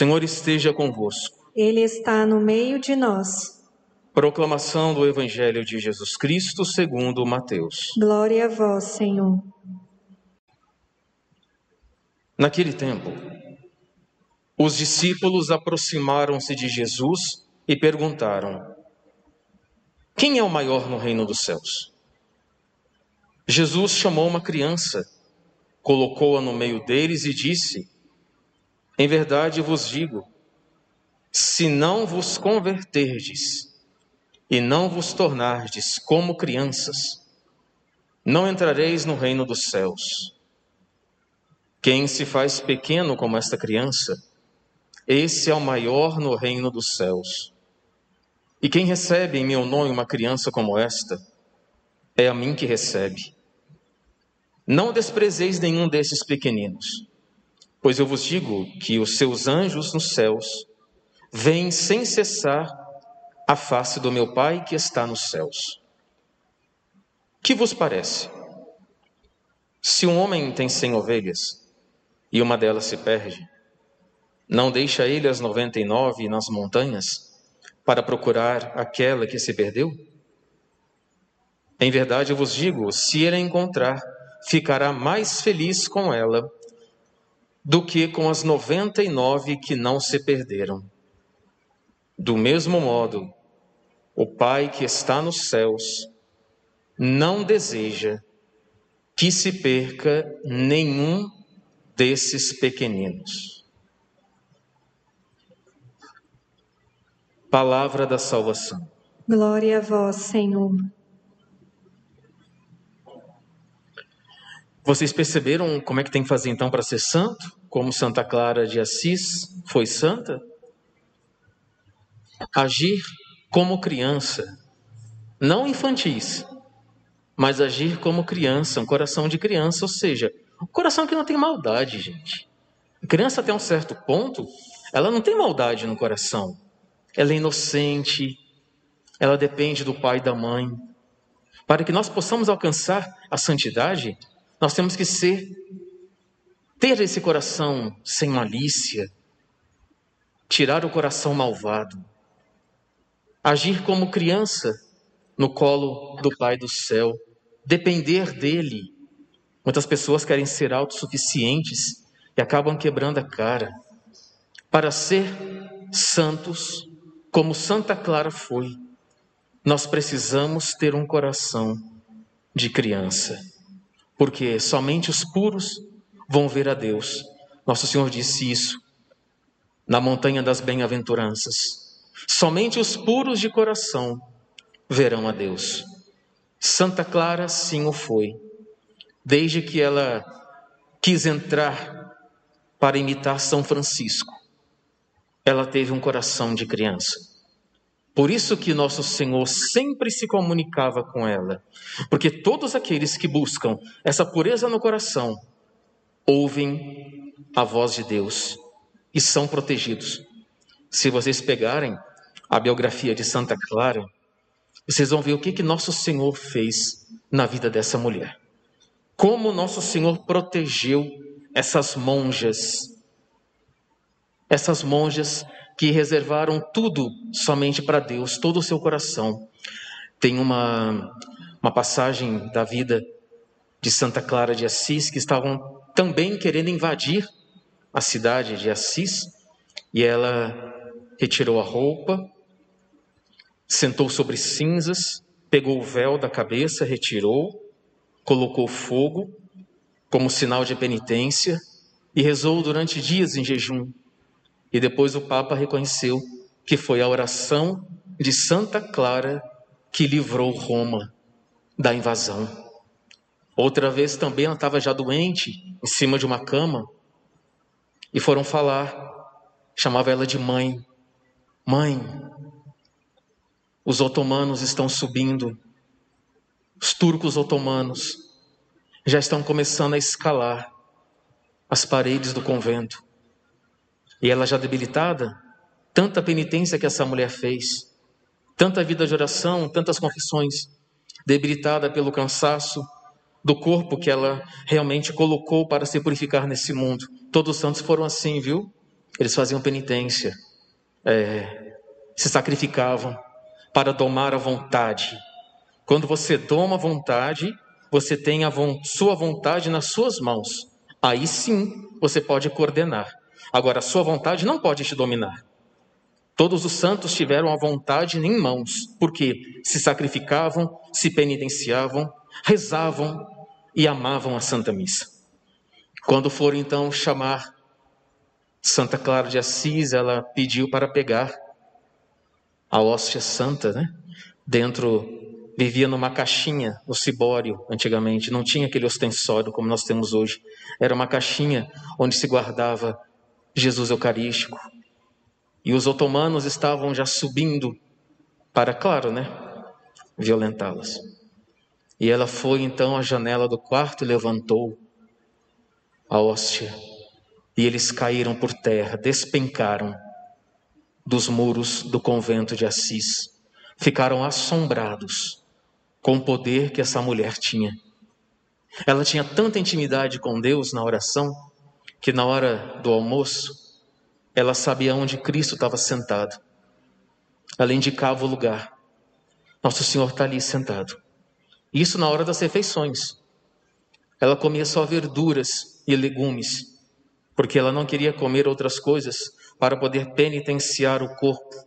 Senhor esteja convosco. Ele está no meio de nós. Proclamação do Evangelho de Jesus Cristo segundo Mateus. Glória a vós, Senhor. Naquele tempo, os discípulos aproximaram-se de Jesus e perguntaram: Quem é o maior no reino dos céus? Jesus chamou uma criança, colocou-a no meio deles e disse: Em verdade vos digo, se não vos converterdes e não vos tornardes como crianças, não entrareis no reino dos céus. Quem se faz pequeno como esta criança, esse é o maior no reino dos céus. E quem recebe em meu nome uma criança como esta, é a mim que recebe. Não desprezeis nenhum desses pequeninos, pois eu vos digo que os seus anjos nos céus veem sem cessar a face do meu Pai que está nos céus. Que vos parece? Se um homem tem cem ovelhas e uma delas se perde, não deixa ele as noventa e nove nas montanhas para procurar aquela que se perdeu? Em verdade eu vos digo: se ele a encontrar, ficará mais feliz com ela do que com as noventa e nove que não se perderam. Do mesmo modo, o Pai que está nos céus não deseja que se perca nenhum desses pequeninos. Palavra da salvação. Glória a vós, Senhor. Vocês perceberam como é que tem que fazer então para ser santo? Como Santa Clara de Assis foi santa? Agir como criança, não infantis, mas agir como criança, um coração de criança, ou seja, um coração que não tem maldade, gente. A criança até um certo ponto, ela não tem maldade no coração. Ela é inocente, ela depende do pai e da mãe. Para que nós possamos alcançar a santidade, nós temos que ser ter esse coração sem malícia, tirar o coração malvado, agir como criança no colo do Pai do céu, depender dele Muitas pessoas querem ser autossuficientes e acabam quebrando a cara. Para ser santos, como Santa Clara foi, nós precisamos ter um coração de criança, porque somente os puros vão ver a Deus. Nosso Senhor disse isso na montanha das bem-aventuranças. Somente os puros de coração verão a Deus. Santa Clara sim o foi desde que ela quis entrar para imitar São Francisco, ela teve um coração de criança. Por isso que nosso Senhor sempre se comunicava com ela, porque todos aqueles que buscam essa pureza no coração ouvem a voz de Deus e são protegidos. Se vocês pegarem a biografia de Santa Clara, vocês vão ver o que que nosso Senhor fez na vida dessa mulher como nosso Senhor protegeu essas monjas, essas monjas que reservaram tudo somente para Deus, todo o seu coração. Tem uma, uma passagem da vida de Santa Clara de Assis que estavam também querendo invadir a cidade de Assis e ela retirou a roupa, sentou sobre cinzas, pegou o véu da cabeça, retirou colocou fogo como sinal de penitência e rezou durante dias em jejum. E depois o Papa reconheceu que foi a oração de Santa Clara que livrou Roma da invasão. Outra vez também ela estava já doente, em cima de uma cama, e foram falar, chamava ela de mãe. Mãe, os otomanos estão subindo os turcos otomanos já estão começando a escalar as paredes do convento. E ela já debilitada, tanta penitência que essa mulher fez, tanta vida de oração, tantas confissões, debilitada pelo cansaço do corpo que ela realmente colocou para se purificar nesse mundo. Todos os santos foram assim, viu? Eles faziam penitência, é, se sacrificavam para domar a vontade. Quando você doma a vontade, você tem a vo sua vontade nas suas mãos. Aí sim você pode coordenar. Agora, a sua vontade não pode te dominar. Todos os santos tiveram a vontade em mãos, porque se sacrificavam, se penitenciavam, rezavam e amavam a Santa Missa. Quando foram então chamar Santa Clara de Assis, ela pediu para pegar a hóstia santa, né? Dentro vivia numa caixinha, no cibório, antigamente, não tinha aquele ostensório como nós temos hoje. Era uma caixinha onde se guardava Jesus Eucarístico. E os otomanos estavam já subindo para, claro, né, violentá-las. E ela foi então à janela do quarto e levantou a hóstia. E eles caíram por terra, despencaram dos muros do convento de Assis. Ficaram assombrados com o poder que essa mulher tinha. Ela tinha tanta intimidade com Deus na oração que na hora do almoço ela sabia onde Cristo estava sentado. Ela indicava o lugar. Nosso Senhor está ali sentado. Isso na hora das refeições. Ela comia só verduras e legumes, porque ela não queria comer outras coisas para poder penitenciar o corpo.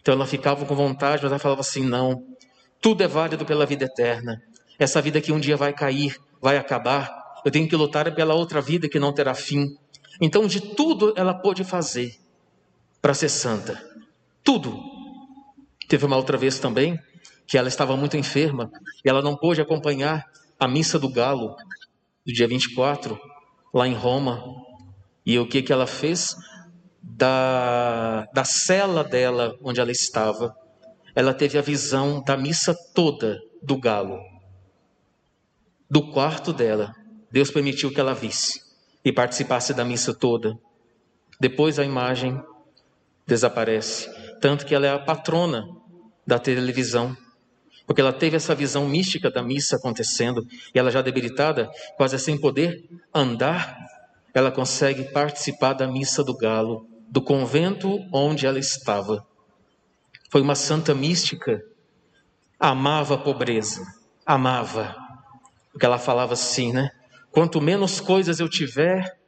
Então ela ficava com vontade, mas ela falava assim: não, tudo é válido pela vida eterna. Essa vida que um dia vai cair, vai acabar. Eu tenho que lutar pela outra vida que não terá fim. Então, de tudo ela pôde fazer para ser santa. Tudo. Teve uma outra vez também que ela estava muito enferma e ela não pôde acompanhar a missa do galo do dia 24 lá em Roma. E o que que ela fez? Da, da cela dela onde ela estava, ela teve a visão da missa toda do galo. Do quarto dela, Deus permitiu que ela visse e participasse da missa toda. Depois a imagem desaparece, tanto que ela é a patrona da televisão, porque ela teve essa visão mística da missa acontecendo e ela já debilitada, quase sem poder andar, ela consegue participar da missa do galo, do convento onde ela estava. Foi uma santa mística, amava a pobreza, amava. Porque ela falava assim, né? Quanto menos coisas eu tiver,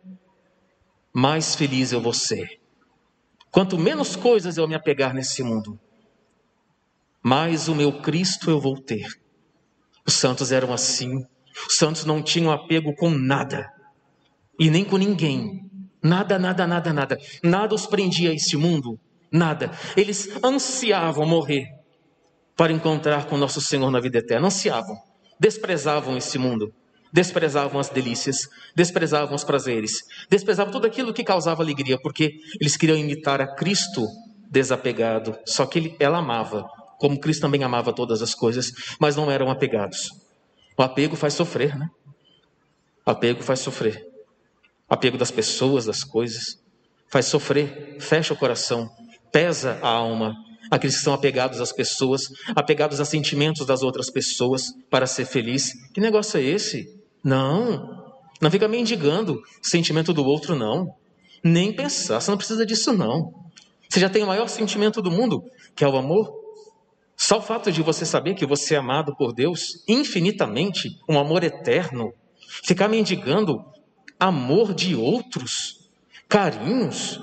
mais feliz eu vou ser. Quanto menos coisas eu me apegar nesse mundo, mais o meu Cristo eu vou ter. Os santos eram assim. Os santos não tinham apego com nada e nem com ninguém. Nada, nada, nada, nada. Nada os prendia a este mundo. Nada. Eles ansiavam morrer para encontrar com nosso Senhor na vida eterna. Ansiavam. Desprezavam esse mundo. Desprezavam as delícias. Desprezavam os prazeres. Desprezavam tudo aquilo que causava alegria, porque eles queriam imitar a Cristo desapegado. Só que ele, ela amava, como Cristo também amava todas as coisas, mas não eram apegados. O apego faz sofrer, né? O apego faz sofrer. O apego das pessoas, das coisas, faz sofrer, fecha o coração pesa a alma. Aqueles que são apegados às pessoas, apegados a sentimentos das outras pessoas para ser feliz. Que negócio é esse? Não. Não fica mendigando sentimento do outro, não. Nem pensar, você não precisa disso, não. Você já tem o maior sentimento do mundo, que é o amor. Só o fato de você saber que você é amado por Deus infinitamente, um amor eterno, ficar mendigando amor de outros, carinhos,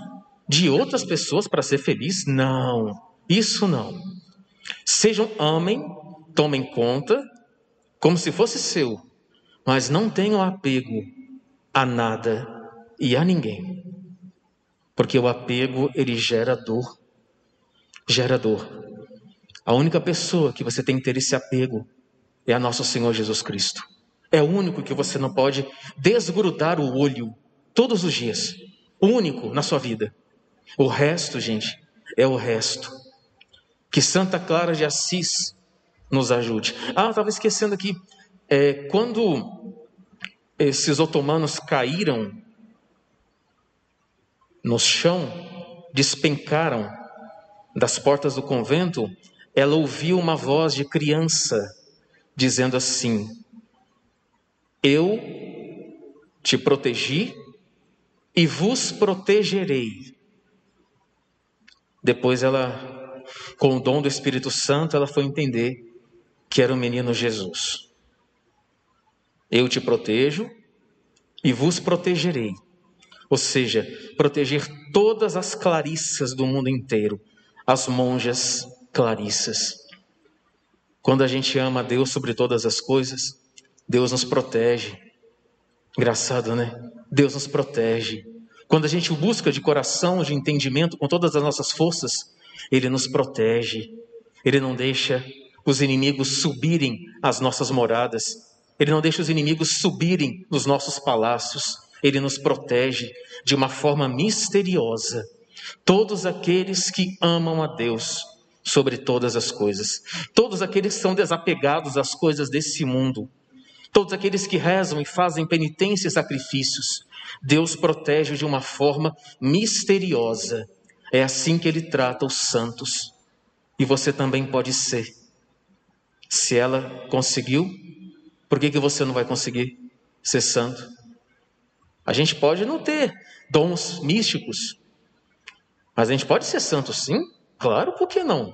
de outras pessoas para ser feliz? Não, isso não. Sejam, amem, tomem conta, como se fosse seu, mas não tenham apego a nada e a ninguém. Porque o apego, ele gera dor. Gera dor. A única pessoa que você tem que ter esse apego é a nosso Senhor Jesus Cristo. É o único que você não pode desgrudar o olho todos os dias. O único na sua vida. O resto, gente, é o resto. Que Santa Clara de Assis nos ajude. Ah, estava esquecendo aqui. É, quando esses otomanos caíram no chão, despencaram das portas do convento, ela ouviu uma voz de criança dizendo assim: Eu te protegi e vos protegerei Depois ela, com o dom do Espírito Santo, ela foi entender que era o menino Jesus. Eu te protejo e vos protegerei. Ou seja, proteger todas as clarissas do mundo inteiro, as monjas clarissas. Quando a gente ama a Deus sobre todas as coisas, Deus nos protege. Engraçado, né? Deus nos protege. Quando a gente busca de coração, de entendimento, com todas as nossas forças, Ele nos protege. Ele não deixa os inimigos subirem às nossas moradas. Ele não deixa os inimigos subirem nos nossos palácios. Ele nos protege de uma forma misteriosa. Todos aqueles que amam a Deus sobre todas as coisas. Todos aqueles que são desapegados às coisas desse mundo. Todos aqueles que rezam e fazem penitência e sacrifícios. Deus protege de uma forma misteriosa. É assim que ele trata os santos. E você também pode ser. Se ela conseguiu, por que, que você não vai conseguir ser santo? A gente pode não ter dons místicos, mas a gente pode ser santo sim. Claro, por que não? O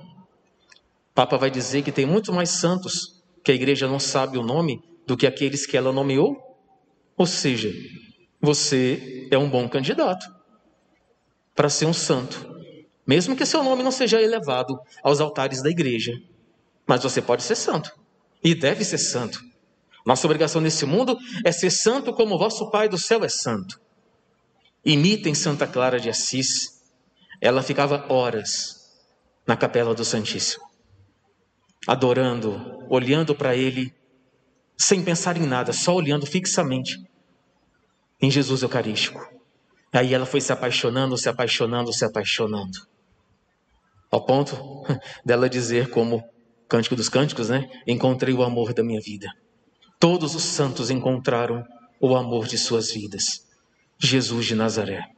Papa vai dizer que tem muito mais santos que a igreja não sabe o nome do que aqueles que ela nomeou. Ou seja, você é um bom candidato para ser um santo, mesmo que seu nome não seja elevado aos altares da igreja. Mas você pode ser santo e deve ser santo. Nossa obrigação nesse mundo é ser santo como o vosso Pai do céu é santo. Imitem Santa Clara de Assis. Ela ficava horas na capela do Santíssimo, adorando, olhando para ele, sem pensar em nada, só olhando fixamente em Jesus Eucarístico. Aí ela foi se apaixonando, se apaixonando, se apaixonando. Ao ponto dela dizer, como Cântico dos Cânticos, né? Encontrei o amor da minha vida. Todos os santos encontraram o amor de suas vidas. Jesus de Nazaré.